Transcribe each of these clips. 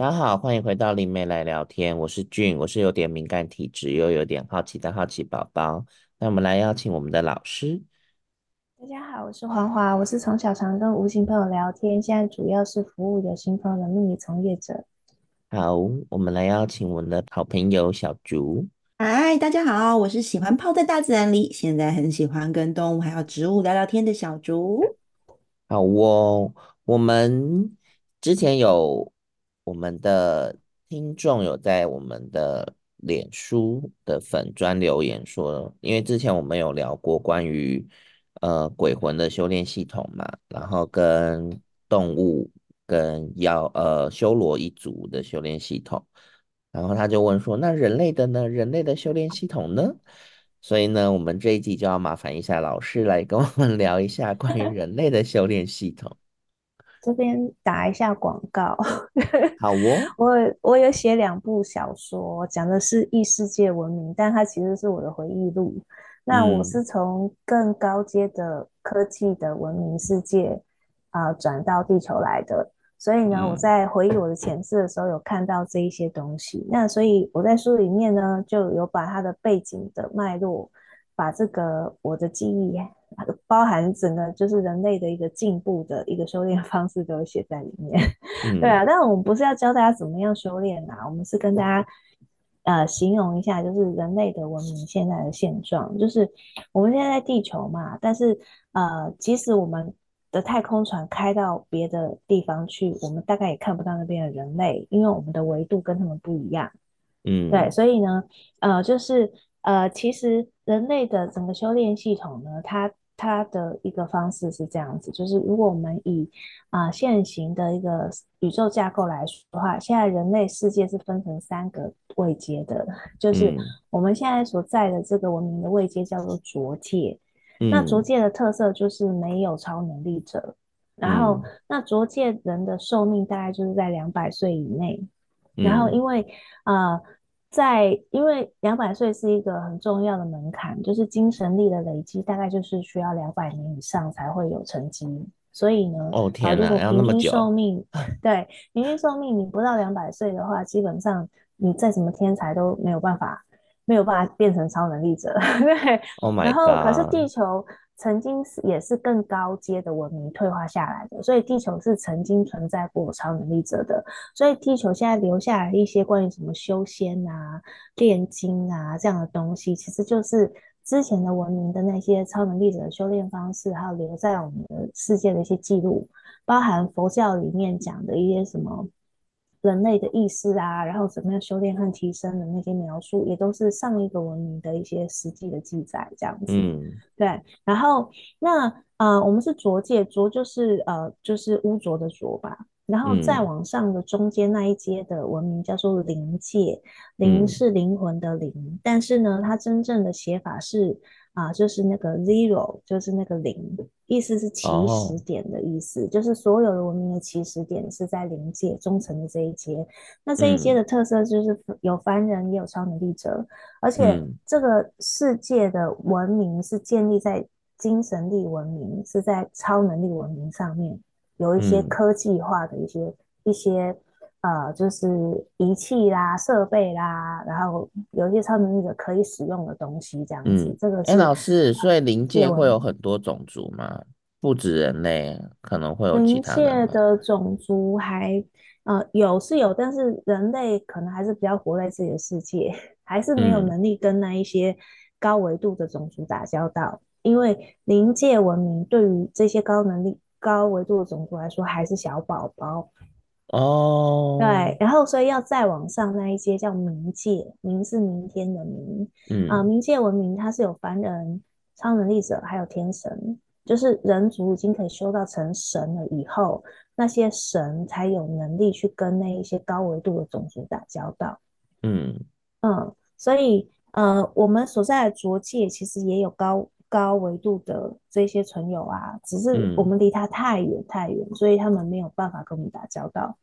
大家好，欢迎回到灵媒来聊天。我是俊，我是有点敏感体质又有点好奇的好奇宝宝。那我们来邀请我们的老师。大家好，我是黄华，我是从小常跟无形朋友聊天，现在主要是服务有形朋友的命理从业者。好，我们来邀请我们的好朋友小竹。嗨，大家好，我是喜欢泡在大自然里，现在很喜欢跟动物还有植物聊聊天的小竹。好哦，我们之前有。我们的听众有在我们的脸书的粉专留言说，因为之前我们有聊过关于呃鬼魂的修炼系统嘛，然后跟动物跟妖呃修罗一族的修炼系统，然后他就问说，那人类的呢？人类的修炼系统呢？所以呢，我们这一集就要麻烦一下老师来跟我们聊一下关于人类的修炼系统。这边打一下广告，好哦。我我有写两部小说，讲的是异世界文明，但它其实是我的回忆录。那我是从更高阶的科技的文明世界啊、呃、转到地球来的，所以呢，我在回忆我的前世的时候，有看到这一些东西。那所以我在书里面呢，就有把它的背景的脉络，把这个我的记忆。包含整个就是人类的一个进步的一个修炼方式都写在里面，嗯、对啊，但是我们不是要教大家怎么样修炼呐，我们是跟大家呃形容一下，就是人类的文明现在的现状，就是我们现在在地球嘛，但是呃，即使我们的太空船开到别的地方去，我们大概也看不到那边的人类，因为我们的维度跟他们不一样，嗯，对，所以呢，呃，就是呃，其实人类的整个修炼系统呢，它它的一个方式是这样子，就是如果我们以啊、呃、现行的一个宇宙架构来说的话，现在人类世界是分成三个位阶的，就是我们现在所在的这个文明的位阶叫做浊界。嗯、那浊界的特色就是没有超能力者，嗯、然后那浊界人的寿命大概就是在两百岁以内，嗯、然后因为啊。呃在，因为两百岁是一个很重要的门槛，就是精神力的累积，大概就是需要两百年以上才会有成绩。所以呢，哦天哪，啊、如果平均寿命，对，平均寿命你不到两百岁的话，基本上你再怎么天才都没有办法，没有办法变成超能力者。对，Oh 然后可是地球。曾经是也是更高阶的文明退化下来的，所以地球是曾经存在过超能力者的，所以地球现在留下来一些关于什么修仙啊、炼金啊这样的东西，其实就是之前的文明的那些超能力者的修炼方式，还有留在我们的世界的一些记录，包含佛教里面讲的一些什么。人类的意识啊，然后怎么样修炼和提升的那些描述，也都是上一个文明的一些实际的记载，这样子。嗯，对。然后那呃，我们是浊界，浊就是呃，就是污浊的浊吧。然后再往上的中间那一阶的文明叫做灵界，灵是灵魂的灵，嗯、但是呢，它真正的写法是。啊，就是那个 zero，就是那个零，意思是起始点的意思，oh. 就是所有的文明的起始点是在灵界中层的这一阶。那这一阶的特色就是有凡人也有超能力者，嗯、而且这个世界的文明是建立在精神力文明，是在超能力文明上面，有一些科技化的一些、嗯、一些。呃，就是仪器啦、设备啦，然后有一些超能力的可以使用的东西，这样子。嗯、这个是。哎，老师，所以灵界会有很多种族吗？不止人类，可能会有其他的。灵界的种族还呃有是有，但是人类可能还是比较活在自己的世界，还是没有能力跟那一些高维度的种族打交道。嗯、因为灵界文明对于这些高能力、高维度的种族来说，还是小宝宝。哦，对，然后所以要再往上那一阶叫冥界，冥是明天的冥，嗯。啊，冥界文明它是有凡人、超能力者，还有天神，就是人族已经可以修到成神了以后，那些神才有能力去跟那一些高维度的种族打交道，嗯。嗯，所以呃，我们所在的浊界其实也有高。高维度的这些存有啊，只是我们离他太远太远，嗯、所以他们没有办法跟我们打交道。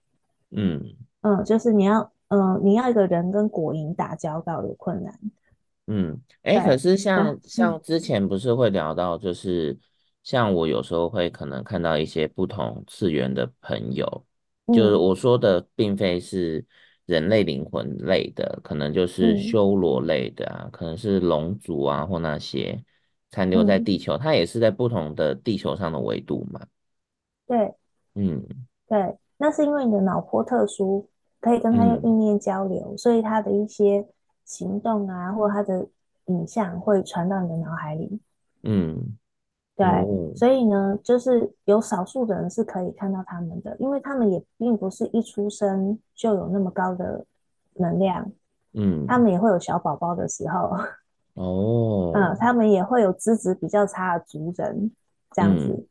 嗯嗯，就是你要嗯、呃，你要一个人跟果蝇打交道有困难。嗯，哎、欸，可是像、嗯、像之前不是会聊到，就是像我有时候会可能看到一些不同次元的朋友，就是我说的，并非是人类灵魂类的，可能就是修罗类的啊，可能是龙族啊，或那些残留在地球，它也是在不同的地球上的维度嘛。对，嗯，对，那是因为你的脑波特殊，可以跟他用意念交流，所以他的一些行动啊，或他的影像会传到你的脑海里。嗯。对，所以呢，就是有少数的人是可以看到他们的，因为他们也并不是一出生就有那么高的能量，嗯，他们也会有小宝宝的时候，哦，嗯，他们也会有资质比较差的族人，这样子，嗯、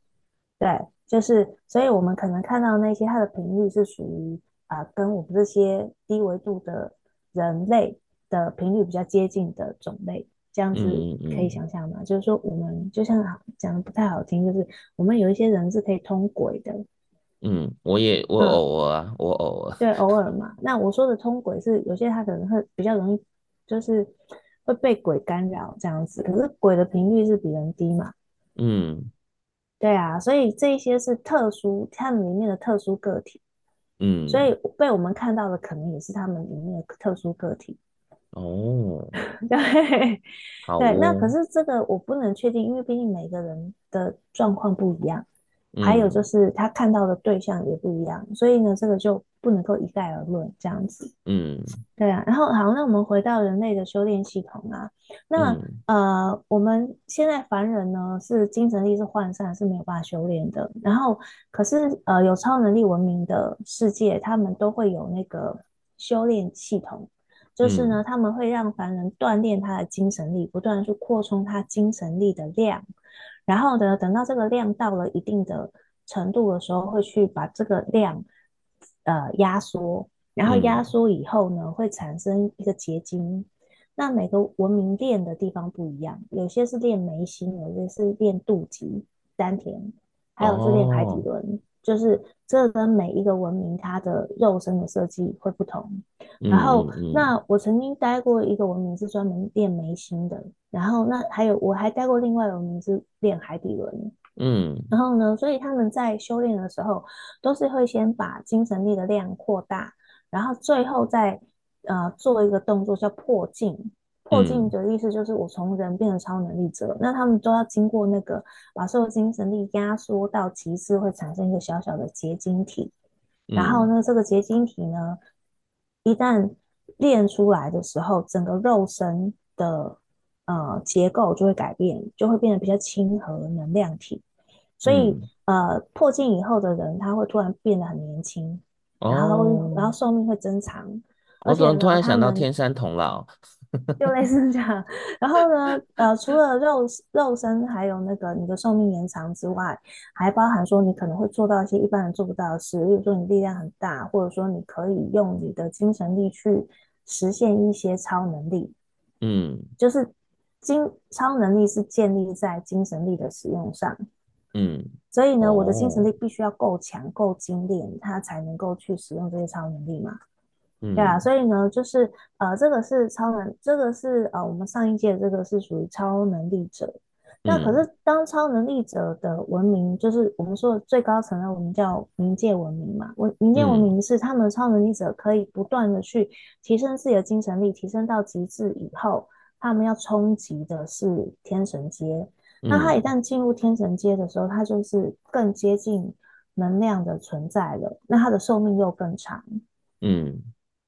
对，就是，所以我们可能看到那些它的频率是属于啊、呃，跟我们这些低维度的人类的频率比较接近的种类。这样子可以想象吗？嗯嗯、就是说，我们就像讲的不太好听，就是我们有一些人是可以通轨的。嗯，我也我偶尔啊，嗯、我偶尔。对，偶尔嘛。那我说的通轨是有些他可能会比较容易，就是会被鬼干扰这样子。可是鬼的频率是比人低嘛？嗯，对啊。所以这一些是特殊，他们里面的特殊个体。嗯。所以被我们看到的可能也是他们里面的特殊个体。哦，对，哦，对，那可是这个我不能确定，因为毕竟每个人的状况不一样，嗯，还有就是他看到的对象也不一样，所以呢，这个就不能够一概而论这样子。嗯，对啊。然后好，那我们回到人类的修炼系统啊，那，嗯，呃，我们现在凡人呢是精神力是涣散，是没有办法修炼的。然后可是呃有超能力文明的世界，他们都会有那个修炼系统。就是呢，他们会让凡人锻炼他的精神力，不断去扩充他精神力的量，然后呢，等到这个量到了一定的程度的时候，会去把这个量呃压缩，然后压缩以后呢，会产生一个结晶。那每个文明练的地方不一样，有些是练眉心，有些是练肚脐、丹田，还有是练海底轮。就是这跟每一个文明它的肉身的设计会不同，然后、嗯嗯、那我曾经待过一个文明是专门练眉心的，然后那还有我还待过另外一个文明是练海底轮，嗯，然后呢，所以他们在修炼的时候都是会先把精神力的量扩大，然后最后再呃做一个动作叫破镜。破镜的意思就是我从人变成超能力者，嗯、那他们都要经过那个把所有精神力压缩到极致，会产生一个小小的结晶体。嗯、然后呢，这个结晶体呢，一旦练出来的时候，整个肉身的呃结构就会改变，就会变得比较亲和能量体。所以、嗯、呃，破镜以后的人，他会突然变得很年轻，然后、哦、然后寿命会增长。我怎么突然想到天山童姥？就类似这样，然后呢，呃，除了肉肉身，还有那个你的寿命延长之外，还包含说你可能会做到一些一般人做不到的事，例如说你力量很大，或者说你可以用你的精神力去实现一些超能力。嗯，就是精超能力是建立在精神力的使用上。嗯，所以呢，哦、我的精神力必须要够强、够精炼，它才能够去使用这些超能力嘛。对啊，所以呢，就是呃，这个是超能，这个是呃，我们上一届这个是属于超能力者。那可是当超能力者的文明，就是我们说的最高层的文明叫冥界文明嘛。文冥界文明是他们超能力者可以不断的去提升自己的精神力，提升到极致以后，他们要冲击的是天神阶。那他一旦进入天神阶的时候，他就是更接近能量的存在了。那他的寿命又更长。嗯。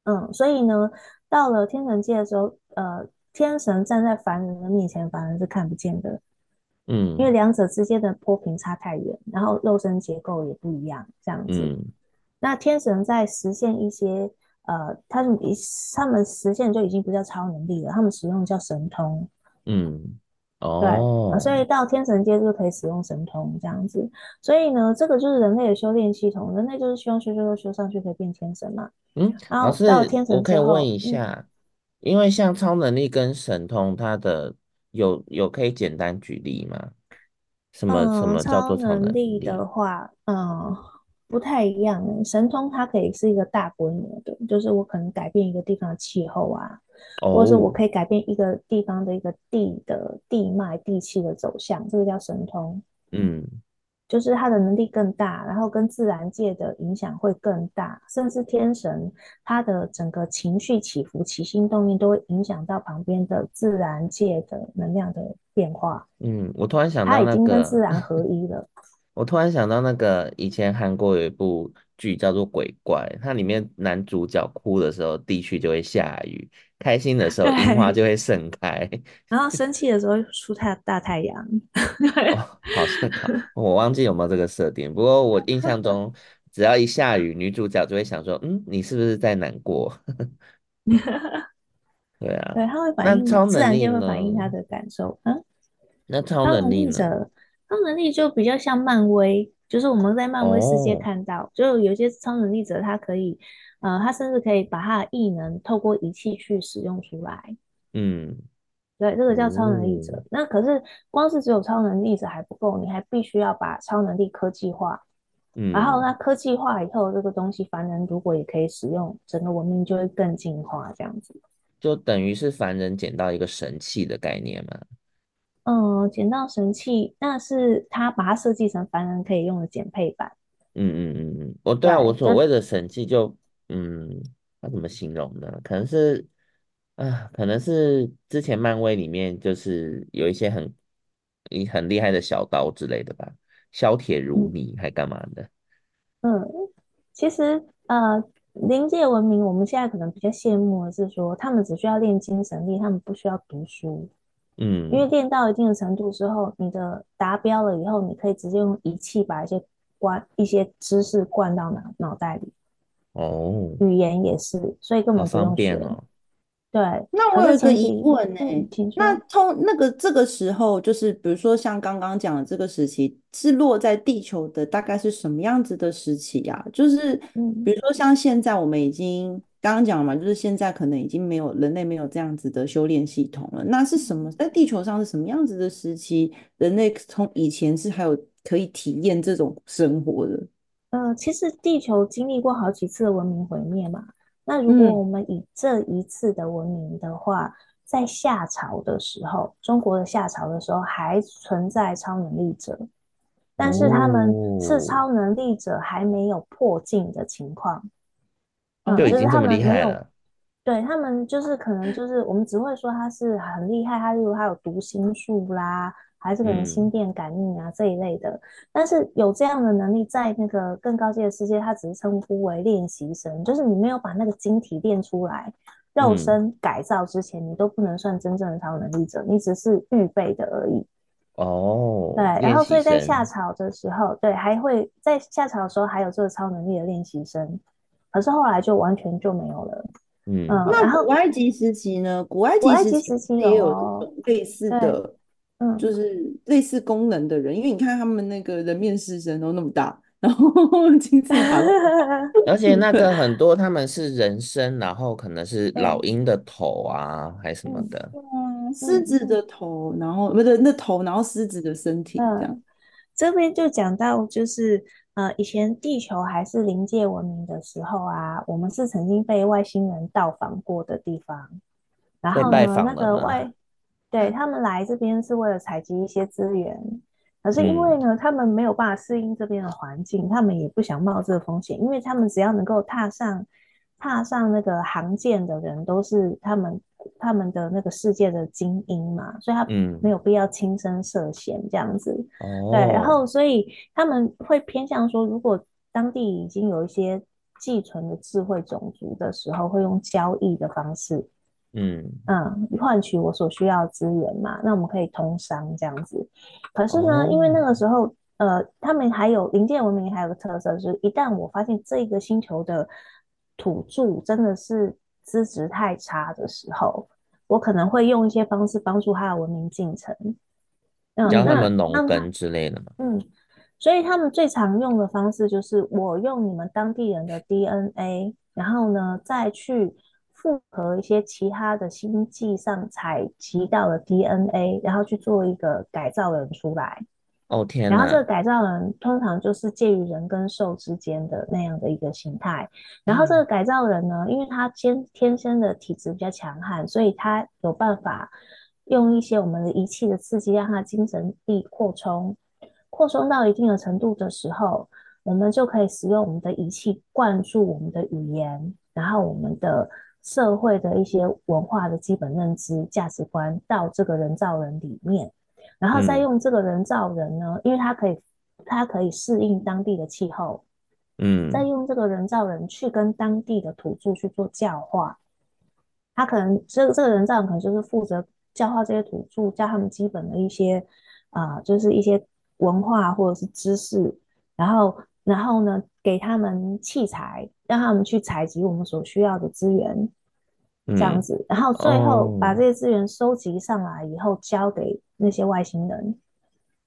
嗯，所以呢，到了天神界的时候，呃，天神站在凡人的面前，凡人是看不见的。嗯，因为两者之间的波频差太远，然后肉身结构也不一样，这样子。嗯，那天神在实现一些，呃，他们他们实现就已经不叫超能力了，他们使用叫神通。嗯。哦，对，所以到天神阶就可以使用神通这样子。所以呢，这个就是人类的修炼系统。人类就是希望修修修修上去可以变天神嘛。嗯，然后到天神我可以问一下，嗯、因为像超能力跟神通，它的有有可以简单举例吗？什么、嗯、什么叫做超能力的话，嗯。不太一样，神通它可以是一个大规模的，就是我可能改变一个地方的气候啊，哦、或者是我可以改变一个地方的一个地的地脉、地气的走向，这个叫神通。嗯，就是他的能力更大，然后跟自然界的影响会更大，甚至天神他的整个情绪起伏、起心动念都会影响到旁边的自然界的能量的变化。嗯，我突然想到、那个，他已经跟自然合一了。我突然想到那个以前韩国有一部剧叫做《鬼怪》，它里面男主角哭的时候地区就会下雨，开心的时候樱花就会盛开，然后生气的时候出太大太阳。哦，好像我忘记有没有这个设定，不过我印象中只要一下雨，女主角就会想说：“嗯，你是不是在难过？” 对啊，对，他会反映自然界会反映他的感受。嗯，那超能力呢？超能力就比较像漫威，就是我们在漫威世界看到，哦、就有些超能力者，他可以，呃，他甚至可以把他的异能透过仪器去使用出来。嗯，对，这个叫超能力者。嗯、那可是光是只有超能力者还不够，你还必须要把超能力科技化。嗯，然后那科技化以后，这个东西凡人如果也可以使用，整个文明就会更进化，这样子。就等于是凡人捡到一个神器的概念嘛。嗯，捡到神器，那是他把它设计成凡人可以用的减配版。嗯嗯嗯嗯，我对啊，我所谓的神器就，嗯，那怎么形容呢？可能是啊，可能是之前漫威里面就是有一些很很厉害的小刀之类的吧，削铁如泥还干嘛的？嗯，其实呃，灵界文明我们现在可能比较羡慕的是说，他们只需要练精神力，他们不需要读书。嗯，因为练到一定的程度之后，你的达标了以后，你可以直接用仪器把一些关一些知识灌到脑脑袋里。哦，语言也是，所以根本不用学。哦、对，那我有一个疑问呢、欸，嗯、那从那个这个时候，就是比如说像刚刚讲的这个时期，是落在地球的大概是什么样子的时期呀、啊？就是比如说像现在我们已经。刚刚讲了嘛，就是现在可能已经没有人类没有这样子的修炼系统了。那是什么？在地球上是什么样子的时期？人类从以前是还有可以体验这种生活的？呃，其实地球经历过好几次的文明毁灭嘛。那如果我们以这一次的文明的话，嗯、在夏朝的时候，中国的夏朝的时候还存在超能力者，但是他们是超能力者还没有破镜的情况。就已经这么厉害了，嗯、对他们就是可能就是我们只会说他是很厉害，他例如他有读心术啦，还是可能心电感应啊、嗯、这一类的。但是有这样的能力，在那个更高阶的世界，他只是称呼为练习生，就是你没有把那个晶体练出来，肉身改造之前，你都不能算真正的超能力者，你只是预备的而已。哦，对，然后所以在夏朝的时候，对，还会在夏朝的时候还有这个超能力的练习生。可是后来就完全就没有了。嗯，那古埃及时期呢？古埃及时期也有类似的，嗯，就是类似功能的人，因为你看他们那个人面狮身都那么大，然后 金字塔，而且那个很多他们是人身，然后可能是老鹰的头啊，还什么的，嗯，狮子的头，然后不对，那头，然后狮子的身体这样。这边就讲到就是。呃，以前地球还是灵界文明的时候啊，我们是曾经被外星人到访过的地方。然后呢，那个外，对，他们来这边是为了采集一些资源，可是因为呢，嗯、他们没有办法适应这边的环境，他们也不想冒这个风险，因为他们只要能够踏上踏上那个航舰的人，都是他们。他们的那个世界的精英嘛，所以他没有必要亲身涉险这样子。嗯、对，然后所以他们会偏向说，如果当地已经有一些寄存的智慧种族的时候，会用交易的方式，嗯嗯，换取我所需要的资源嘛。那我们可以通商这样子。可是呢，哦、因为那个时候，呃，他们还有灵界文明还有个特色，就是一旦我发现这个星球的土著真的是。资质太差的时候，我可能会用一些方式帮助他的文明进程，嗯，教他们农耕之类的嘛。嗯，所以他们最常用的方式就是我用你们当地人的 DNA，然后呢再去复合一些其他的星际上采集到的 DNA，然后去做一个改造人出来。哦天！然后这个改造人通常就是介于人跟兽之间的那样的一个形态。然后这个改造人呢，因为他天天生的体质比较强悍，所以他有办法用一些我们的仪器的刺激，让他精神力扩充。扩充到一定的程度的时候，我们就可以使用我们的仪器灌注我们的语言，然后我们的社会的一些文化的基本认知、价值观到这个人造人里面，然后再用这个人造人呢，嗯、因为它可以，它可以适应当地的气候，嗯，再用这个人造人去跟当地的土著去做教化，他可能这个这个人造人可能就是负责教化这些土著，教他们基本的一些啊、呃，就是一些文化或者是知识，然后。然后呢，给他们器材，让他们去采集我们所需要的资源，这样子。嗯、然后最后把这些资源收集上来以后，交给那些外星人。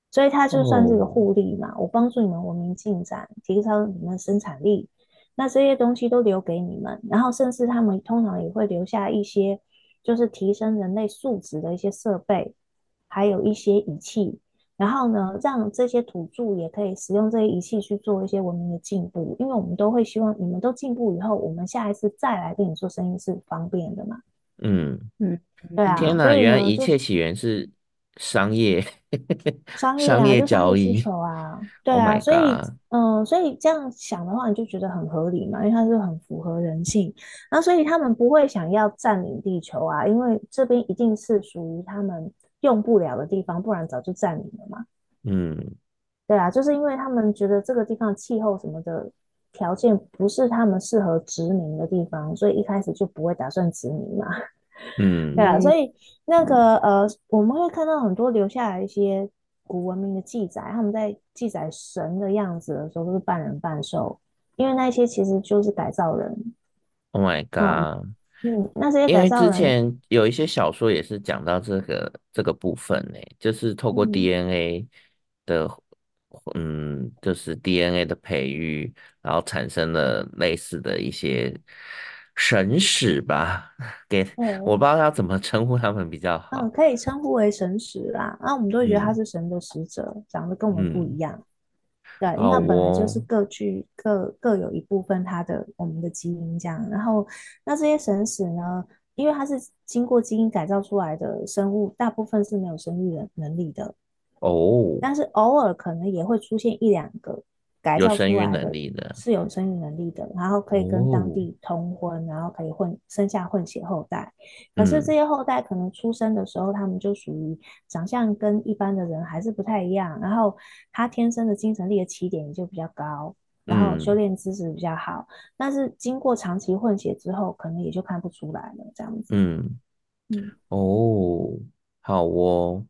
所以它就算是个互利嘛，哦、我帮助你们文明进展，提升你们的生产力。那这些东西都留给你们，然后甚至他们通常也会留下一些，就是提升人类素质的一些设备，还有一些仪器。然后呢，让这些土著也可以使用这些仪器去做一些文明的进步，因为我们都会希望你们都进步以后，我们下一次再来跟你做生意是方便的嘛。嗯嗯，对啊。天哪，原来一切起源是商业，商业啊，商业交易需求啊，对啊。Oh、所以，嗯、呃，所以这样想的话，你就觉得很合理嘛，因为它是很符合人性。那所以他们不会想要占领地球啊，因为这边一定是属于他们。用不了的地方，不然早就占领了嘛。嗯，对啊，就是因为他们觉得这个地方气候什么的条件不是他们适合殖民的地方，所以一开始就不会打算殖民嘛。嗯，对啊，所以那个呃，我们会看到很多留下来一些古文明的记载，他们在记载神的样子的时候都是半人半兽，因为那些其实就是改造人。Oh my god！嗯嗯，那这些因为之前有一些小说也是讲到这个这个部分呢，就是透过 DNA 的，嗯，嗯，就是 DNA 的培育，然后产生了类似的一些神使吧，给、嗯、我不知道要怎么称呼他们比较好。嗯，可以称呼为神使啦，那我们都会觉得他是神的使者，嗯、长得跟我们不一样。嗯对，因为它本来就是各具各各有一部分它的我们的基因这样，然后那这些神使呢，因为它是经过基因改造出来的生物，大部分是没有生育的能力的。哦，但是偶尔可能也会出现一两个。改造出来的，有生育能力的，是有生育能力的，然后可以跟当地通婚，哦、然后可以混生下混血后代。可是这些后代可能出生的时候，嗯、他们就属于长相跟一般的人还是不太一样，然后他天生的精神力的起点也就比较高，然后修炼知识比较好。嗯、但是经过长期混血之后，可能也就看不出来了，这样子。嗯嗯哦，好哦，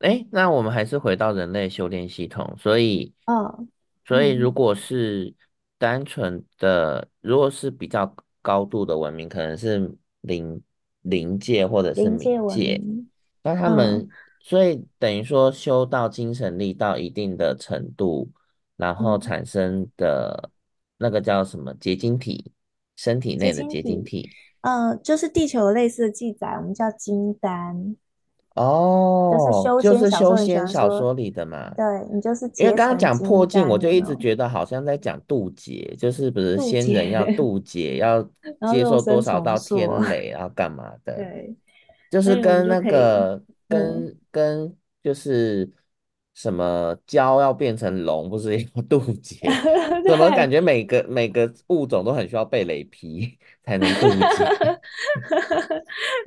哎，那我们还是回到人类修炼系统，所以哦。所以，如果是单纯的，嗯、如果是比较高度的文明，可能是灵灵界或者是冥界，界那他们，嗯、所以等于说修到精神力到一定的程度，然后产生的那个叫什么结晶体，身体内的结晶体，嗯，就是地球有类似的记载，我们叫金丹。哦，就是修仙小说里的嘛。对，你就是因为刚刚讲破镜，我就一直觉得好像在讲渡劫，就是不是仙人要渡劫，要 接受多少道天雷，然后干嘛的？对，就是跟那个跟跟就是什么蛟要变成龙，不是 要渡劫？怎么感觉每个每个物种都很需要被雷劈才能渡劫？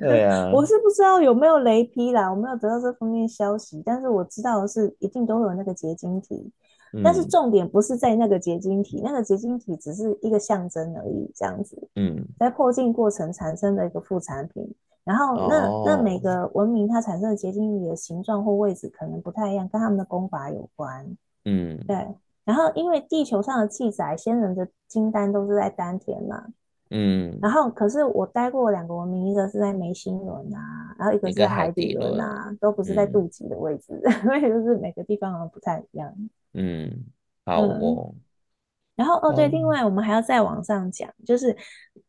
对啊，我是不知道有没有雷劈啦，我没有得到这方面消息，但是我知道的是一定都会有那个结晶体，嗯、但是重点不是在那个结晶体，那个结晶体只是一个象征而已，这样子。嗯，在破镜过程产生的一个副产品，然后那、哦、那每个文明它产生的结晶体的形状或位置可能不太一样，跟他们的功法有关。嗯，对。然后因为地球上的记载，先人的金丹都是在丹田嘛。嗯，然后可是我待过两个文明，一个是在眉心轮啊，然后一个是在海底轮啊，都不是在肚脐的位置，所以、嗯、就是每个地方好像不太一样。嗯，好哦。嗯、然后哦对，另外我们还要再往上讲，就是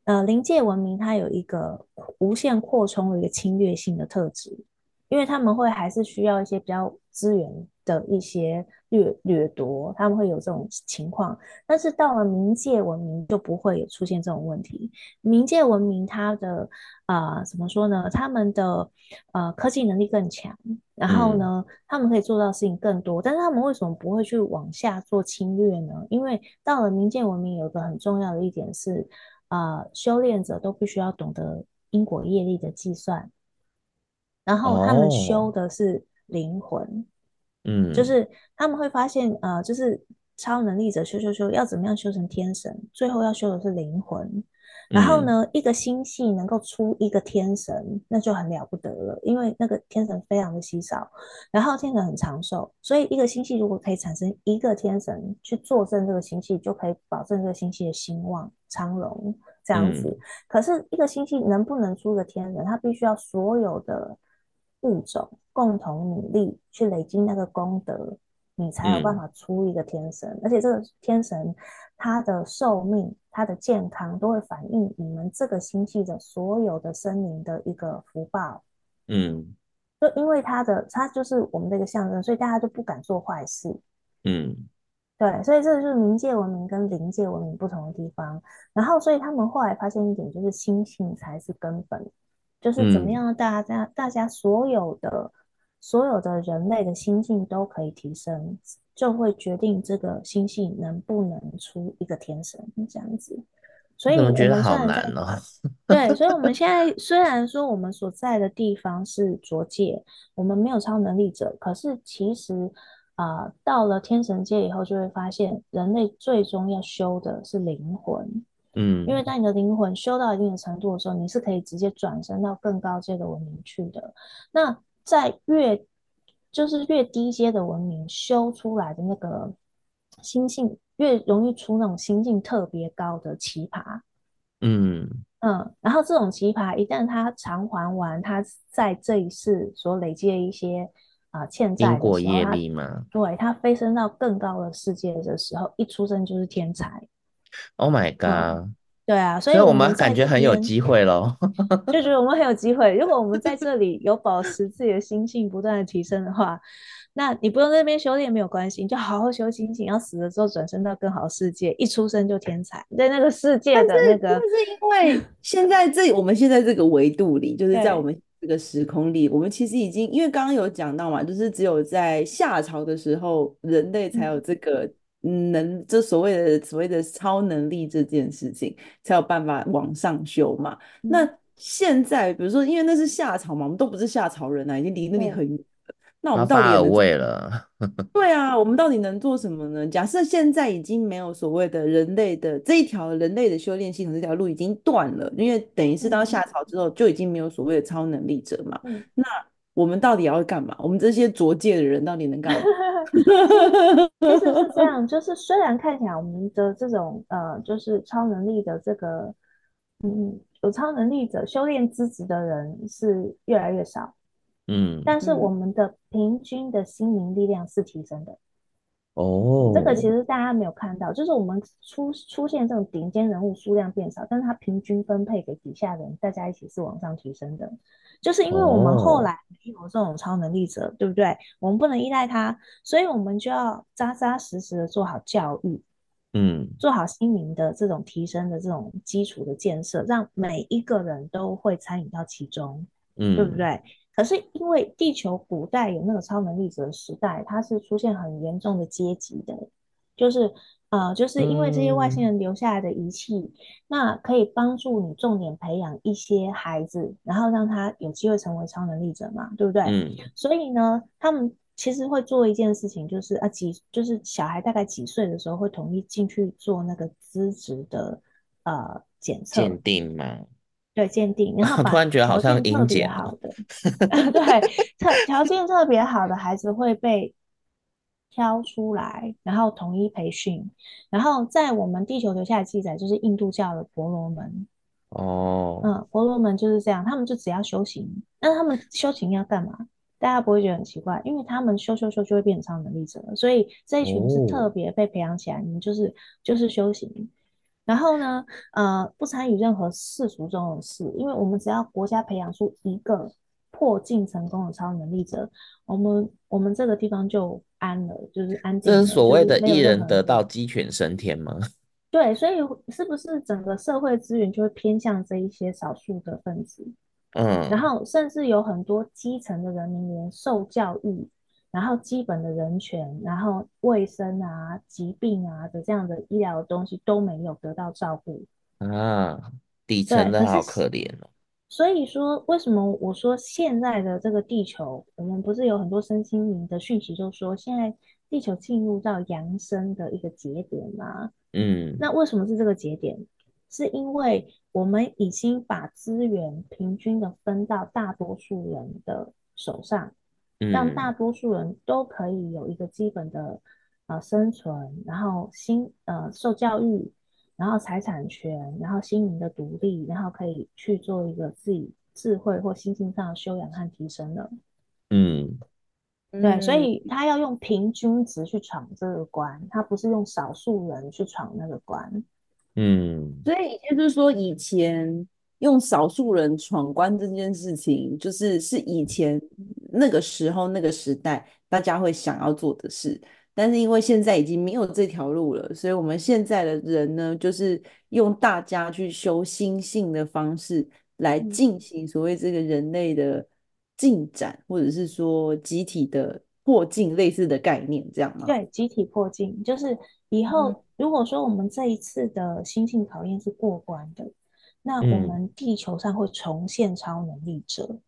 呃临界文明它有一个无限扩充的一个侵略性的特质，因为他们会还是需要一些比较资源的一些掠掠夺，他们会有这种情况。但是到了冥界文明就不会有出现这种问题。冥界文明它的啊、呃，怎么说呢？他们的呃科技能力更强，然后呢，嗯、他们可以做到事情更多。但是他们为什么不会去往下做侵略呢？因为到了冥界文明，有一个很重要的一点是啊、呃，修炼者都必须要懂得因果业力的计算，然后他们修的是灵魂。哦嗯，就是他们会发现，呃，就是超能力者修修修，要怎么样修成天神？最后要修的是灵魂。然后呢，嗯、一个星系能够出一个天神，那就很了不得了，因为那个天神非常的稀少，然后天神很长寿，所以一个星系如果可以产生一个天神去坐镇这个星系，就可以保证这个星系的兴旺昌隆这样子。嗯、可是，一个星系能不能出个天神，它必须要所有的物种。共同努力去累积那个功德，你才有办法出一个天神。嗯、而且这个天神，他的寿命、他的健康都会反映你们这个星系的所有的生灵的一个福报。嗯，就因为他的他就是我们的一个象征，所以大家就不敢做坏事。嗯，对，所以这就是冥界文明跟灵界文明不同的地方。然后，所以他们后来发现一点，就是心性才是根本，就是怎么样大家、嗯、大家所有的。所有的人类的心性都可以提升，就会决定这个星系能不能出一个天神这样子。所以我觉得好难哦。对，所以我们现在虽然说我们所在的地方是浊界，我们没有超能力者，可是其实啊、呃，到了天神界以后，就会发现人类最终要修的是灵魂。嗯，因为当你的灵魂修到一定的程度的时候，你是可以直接转生到更高阶的文明去的。那在越就是越低阶的文明修出来的那个心性，越容易出那种心境特别高的奇葩。嗯嗯，然后这种奇葩一旦他偿还完他在这一世所累积的一些啊、呃、欠债的时候，因果业力嘛，对，他飞升到更高的世界的时候，一出生就是天才。Oh my god！、嗯对啊，所以我们感觉很有机会咯，就觉得我们很有机会。如果我们在这里有保持自己的心性不断的提升的话，那你不用在那边修炼没有关系，你就好好修心性。要死了之后转生到更好的世界，一出生就天才，在那个世界的那个。是，是因为 现在这我们现在这个维度里，就是在我们这个时空里，我们其实已经因为刚刚有讲到嘛，就是只有在夏朝的时候，人类才有这个。嗯能，这所谓的所谓的超能力这件事情，才有办法往上修嘛。嗯、那现在，比如说，因为那是夏朝嘛，我们都不是夏朝人啊，已经离那里很远了。那我们到底有位了？对啊，我们到底能做什么呢？假设现在已经没有所谓的人类的这一条人类的修炼系统，这条路已经断了，因为等于是到夏朝之后就已经没有所谓的超能力者嘛。嗯、那我们到底要干嘛？我们这些浊界的人到底能干嘛？其实是这样，就是虽然看起来我们的这种呃，就是超能力的这个，嗯，有超能力者修炼资质的人是越来越少，嗯，但是我们的平均的心灵力量是提升的。哦，这个其实大家没有看到，就是我们出出现这种顶尖人物数量变少，但是它平均分配给底下人，大家一起是往上提升的。就是因为我们后来没有这种超能力者，对不对？我们不能依赖他，所以我们就要扎扎实实的做好教育，嗯，做好心灵的这种提升的这种基础的建设，让每一个人都会参与到其中，嗯，对不对？可是因为地球古代有那个超能力者的时代，它是出现很严重的阶级的，就是呃，就是因为这些外星人留下来的仪器，嗯、那可以帮助你重点培养一些孩子，然后让他有机会成为超能力者嘛，对不对？嗯。所以呢，他们其实会做一件事情，就是啊几，就是小孩大概几岁的时候会统一进去做那个资质的呃检测鉴定嘛。对，鉴定，然后 把突然觉得好像特别好的，对，特条件特别好的孩子会被挑出来，然后统一培训，然后在我们地球留下的记载就是印度教的婆罗门。哦，嗯，婆罗门就是这样，他们就只要修行，那他们修行要干嘛？大家不会觉得很奇怪，因为他们修修修就会变成超能力者，所以这一群是特别被培养起来，你们就是就是修行。然后呢，呃，不参与任何世俗中的事，因为我们只要国家培养出一个破镜成功的超能力者，我们我们这个地方就安了，就是安定。这是所谓的一人得道鸡犬升天吗？对，所以是不是整个社会资源就会偏向这一些少数的分子？嗯，然后甚至有很多基层的人民连受教育，然后基本的人权，然后卫生啊、疾病啊的这样的医疗的东西都没有得到照顾啊，底层的好可怜哦。所以说，为什么我说现在的这个地球，我们不是有很多身心灵的讯息，就说现在地球进入到扬升的一个节点吗？嗯，那为什么是这个节点？是因为我们已经把资源平均的分到大多数人的手上，让大多数人都可以有一个基本的呃生存，然后心呃受教育。然后财产权，然后心灵的独立，然后可以去做一个自己智慧或心性上的修养和提升的。嗯，对，所以他要用平均值去闯这个关，他不是用少数人去闯那个关。嗯，所以也就是说，以前用少数人闯关这件事情，就是是以前那个时候那个时代大家会想要做的事。但是因为现在已经没有这条路了，所以我们现在的人呢，就是用大家去修心性的方式来进行所谓这个人类的进展，或者是说集体的破镜类似的概念，这样吗？对，集体破镜就是以后如果说我们这一次的心性考验是过关的，那我们地球上会重现超能力者。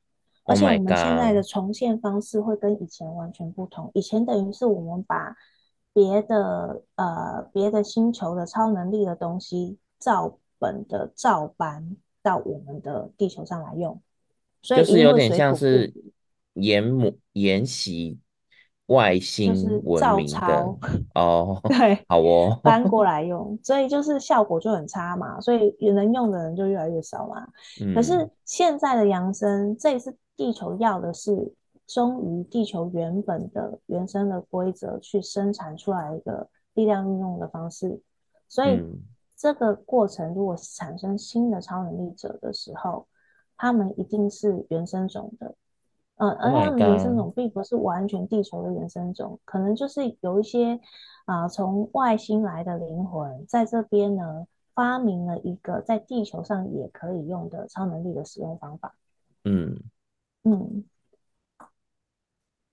而且我们现在的重现方式会跟以前完全不同。以前等于是我们把别的呃别的星球的超能力的东西照本的照搬到我们的地球上来用，所以就是有点像是研母沿袭外星文明的哦，对，好哦，搬 过来用，所以就是效果就很差嘛，所以能用的人就越来越少嘛。嗯、可是现在的扬升，这一次。地球要的是忠于地球原本的原生的规则去生产出来一个力量运用的方式，所以这个过程如果产生新的超能力者的时候，他们一定是原生种的，嗯，而他们原生种并不是完全地球的原生种，可能就是有一些啊从外星来的灵魂在这边呢发明了一个在地球上也可以用的超能力的使用方法，嗯。嗯，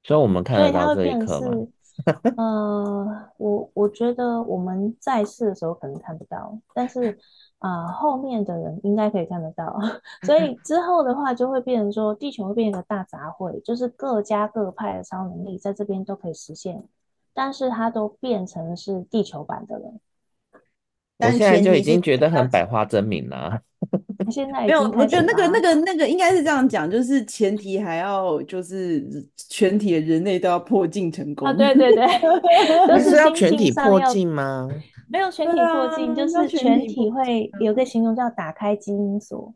所以我们看得到这一刻吗？呃，我我觉得我们在世的时候可能看不到，但是啊、呃，后面的人应该可以看得到。所以之后的话，就会变成说，地球会变成一个大杂烩，就是各家各派的超能力在这边都可以实现，但是它都变成是地球版的了。我现在就已经觉得很百花争鸣了。现在没有，我觉得那个、那个、那个应该是这样讲，就是前提还要就是全体的人类都要破镜成功。啊，对对对，都是要全体破镜吗？没有全体破镜，就是全体会有个形容叫打开基因锁，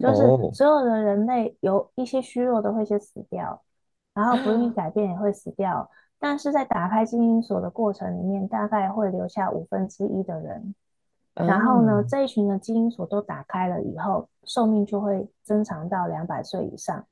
就是所有的人类有一些虚弱的会先死掉，然后不愿意改变也会死掉，但是在打开基因锁的过程里面，大概会留下五分之一的人。然后呢，这一群的基因锁都打开了以后，寿命就会增长到两百岁以上。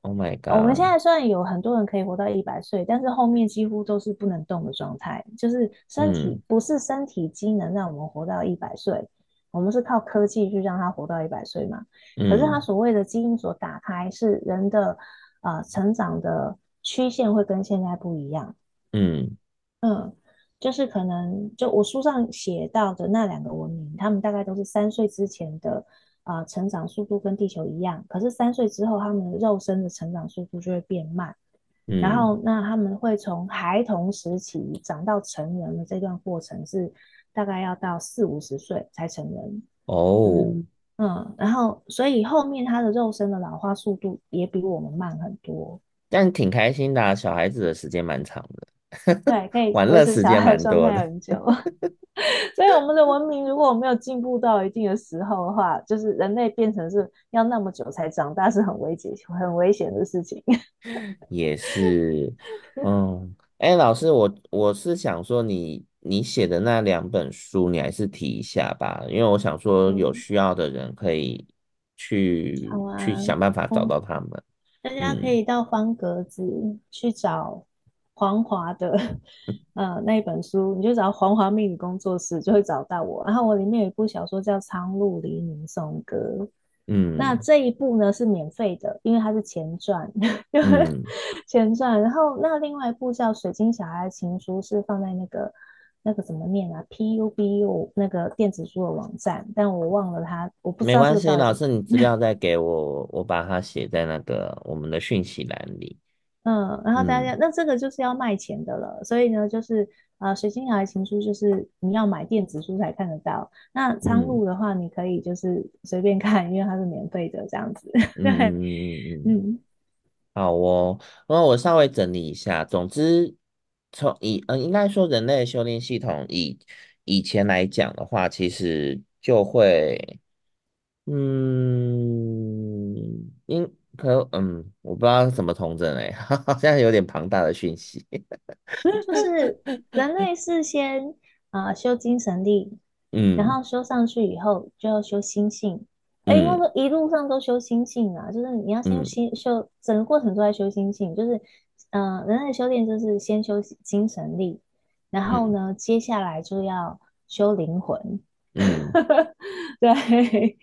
Oh my god！我们现在虽然有很多人可以活到一百岁，但是后面几乎都是不能动的状态，就是身体、嗯、不是身体机能让我们活到一百岁，我们是靠科技去让他活到一百岁嘛。可是他所谓的基因锁打开，是人的呃成长的曲线会跟现在不一样。嗯嗯。就是可能，就我书上写到的那两个文明，他们大概都是三岁之前的啊、呃、成长速度跟地球一样，可是三岁之后，他们的肉身的成长速度就会变慢。嗯、然后，那他们会从孩童时期长到成人的这段过程是大概要到四五十岁才成人。哦嗯，嗯，然后所以后面他的肉身的老化速度也比我们慢很多。但挺开心的、啊，小孩子的时间蛮长的。对，可以玩乐时间蛮多的，很久。所以我们的文明如果没有进步到一定的时候的话，就是人类变成是要那么久才长大，是很危险、很危险的事情。也是，嗯，哎、欸，老师，我我是想说你，你你写的那两本书，你还是提一下吧，因为我想说有需要的人可以去、嗯、去想办法找到他们。大家可以到方格子去找黄华的，呃，那一本书，你就找黄华命理工作室就会找到我。然后我里面有一部小说叫《苍鹭黎明颂歌》。嗯，那这一部呢是免费的，因为它是前传，就是、嗯、前传。然后那另外一部叫《水晶小孩的情书》，是放在那个那个怎么念啊？P U B U 那个电子书的网站，但我忘了它，我不知道。没关系，老师，你资料再给我，我把它写在那个我们的讯息栏里。嗯，然后大家、嗯、那这个就是要卖钱的了，所以呢，就是。啊，水晶小孩情书就是你要买电子书才看得到。那苍鹭的话，你可以就是随便看，嗯、因为它是免费的这样子。对，嗯嗯嗯。好哦，那我稍微整理一下。总之，从以嗯，应该说人类修炼系统以以前来讲的话，其实就会，嗯，应可嗯，我不知道怎么统整哎，好像有点庞大的讯息。就是。人类是先啊、呃、修精神力，嗯，然后修上去以后就要修心性，哎、嗯，因为说一路上都修心性啊，就是你要先修修、嗯、整个过程都在修心性，就是嗯、呃，人类修炼就是先修精神力，然后呢，嗯、接下来就要修灵魂，嗯，对，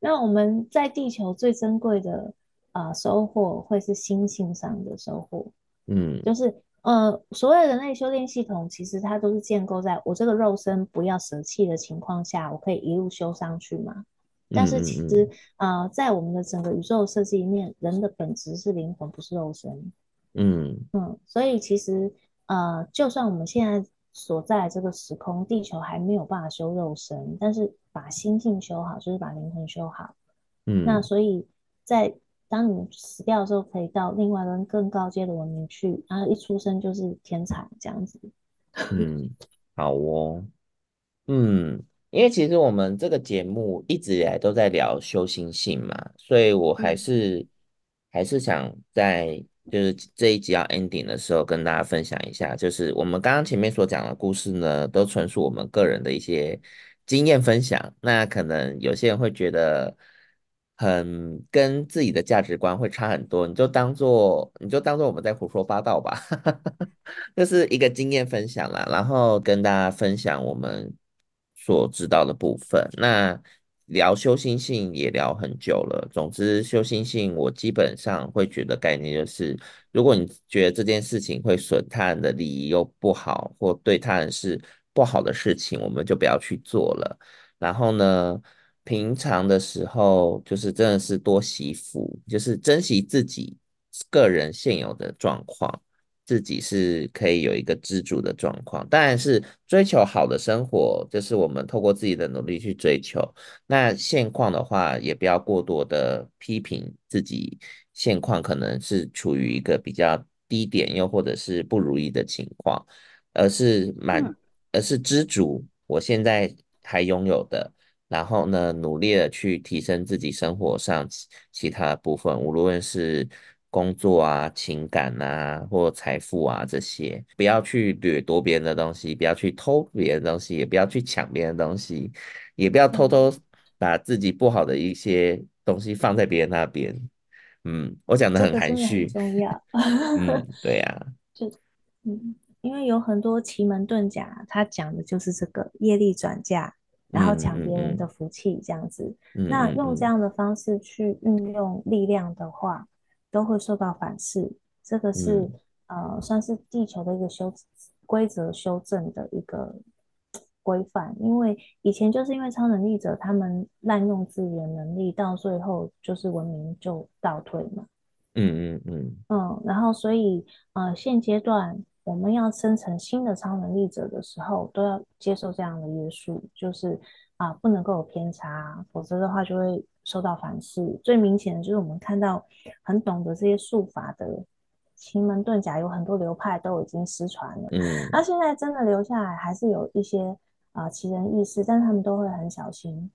那我们在地球最珍贵的啊、呃、收获会是心性上的收获，嗯，就是。呃，所谓人类修炼系统，其实它都是建构在我这个肉身不要舍弃的情况下，我可以一路修上去嘛。但是其实，嗯、呃，在我们的整个宇宙设计里面，人的本质是灵魂，不是肉身。嗯嗯，所以其实，呃，就算我们现在所在这个时空，地球还没有办法修肉身，但是把心性修好，就是把灵魂修好。嗯，那所以在。当你死掉的时候，可以到另外一个更高阶的文明去，然后一出生就是天才这样子。嗯，好哦。嗯，因为其实我们这个节目一直以来都在聊修心性嘛，所以我还是、嗯、还是想在就是这一集要 ending 的时候跟大家分享一下，就是我们刚刚前面所讲的故事呢，都纯属我们个人的一些经验分享。那可能有些人会觉得。很跟自己的价值观会差很多，你就当做你就当做我们在胡说八道吧，这是一个经验分享啦，然后跟大家分享我们所知道的部分。那聊修心性也聊很久了，总之修心性我基本上会觉得概念就是，如果你觉得这件事情会损他人的利益又不好，或对他人是不好的事情，我们就不要去做了。然后呢，平常的时候，就是真的是多惜福，就是珍惜自己个人现有的状况，自己是可以有一个知足的状况。当然是追求好的生活，就是我们透过自己的努力去追求。那现况的话，也不要过多的批评自己，现况可能是处于一个比较低点，又或者是不如意的情况，而是满，而是知足，我现在还拥有的。然后呢，努力的去提升自己生活上其其他的部分，无论是工作啊、情感啊，或财富啊这些，不要去掠夺别人的东西，不要去偷别人的东西，也不要去抢别人的东西，也不要偷偷把自己不好的一些东西放在别人那边。嗯，我讲的很含蓄，这个、很重要。嗯，对呀、啊，就嗯，因为有很多奇门遁甲，他讲的就是这个业力转嫁。然后抢别人的福气，这样子，嗯嗯嗯、那用这样的方式去运用力量的话，都会受到反噬。这个是、嗯、呃，算是地球的一个修规则修正的一个规范。因为以前就是因为超能力者他们滥用自己的能力，到最后就是文明就倒退嘛。嗯嗯嗯嗯，然后所以呃，现阶段。我们要生成新的超能力者的时候，都要接受这样的约束，就是啊，不能够有偏差，否则的话就会受到反噬。最明显的就是我们看到很懂得这些术法的奇门遁甲，有很多流派都已经失传了。嗯，那现在真的留下来，还是有一些啊奇人异事，但是他们都会很小心，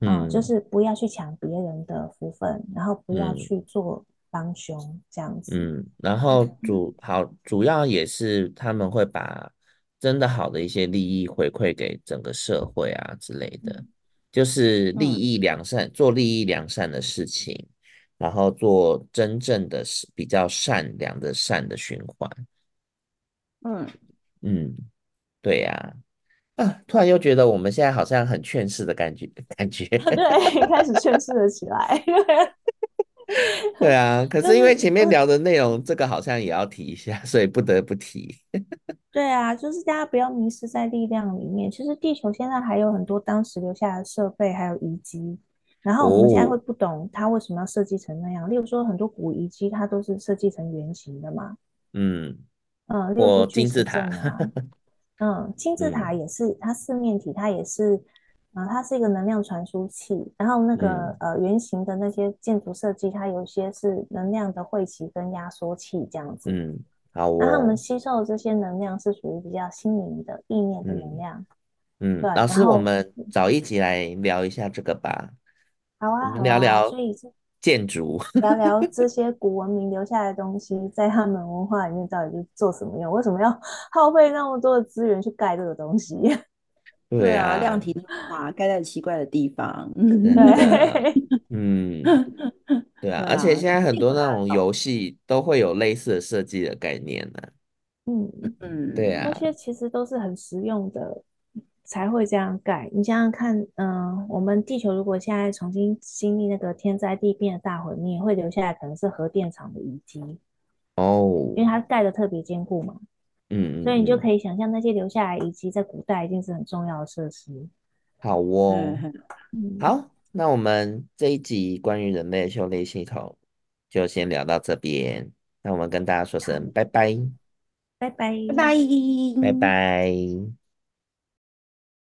嗯，就是不要去抢别人的福分，然后不要去做。帮凶这样子，嗯，然后主好主要也是他们会把真的好的一些利益回馈给整个社会啊之类的，就是利益良善，做利益良善的事情，然后做真正的是比较善良的善的循环。嗯嗯，对呀。啊，突然又觉得我们现在好像很劝世的感觉，感觉。对，开始劝世了起来。对啊，可是因为前面聊的内容，这个好像也要提一下，所以不得不提。对啊，就是大家不要迷失在力量里面。其实地球现在还有很多当时留下来的设备，还有遗迹。然后我们现在会不懂它为什么要设计成那样。哦、例如说，很多古遗迹它都是设计成圆形的嘛。嗯嗯，例如说金字塔。嗯，金字塔也是，它四面体，它也是，啊、呃，它是一个能量传输器。然后那个、嗯、呃圆形的那些建筑设计，它有些是能量的汇集跟压缩器这样子。嗯，好、哦。那他们吸收的这些能量是属于比较心灵的意念的能量。嗯，对老师，我们找一集来聊一下这个吧。好啊，聊聊。建筑，聊聊这些古文明留下来的东西，在他们文化里面到底是做什么用？为什么要 耗费那么多的资源去盖这个东西？对啊，量体啊，盖在奇怪的地方。对，嗯，对啊，而且现在很多那种游戏都会有类似的设计的概念呢。嗯嗯，对啊，那些其实都是很实用的。才会这样盖。你想想看，嗯、呃，我们地球如果现在重新经历那个天灾地变的大毁灭，会留下来可能是核电厂的遗迹哦，因为它盖的特别坚固嘛。嗯，所以你就可以想象那些留下来以及在古代一定是很重要的设施。好哦，嗯、好，那我们这一集关于人类修炼系统就先聊到这边。那我们跟大家说声拜拜，拜拜，拜拜，拜拜。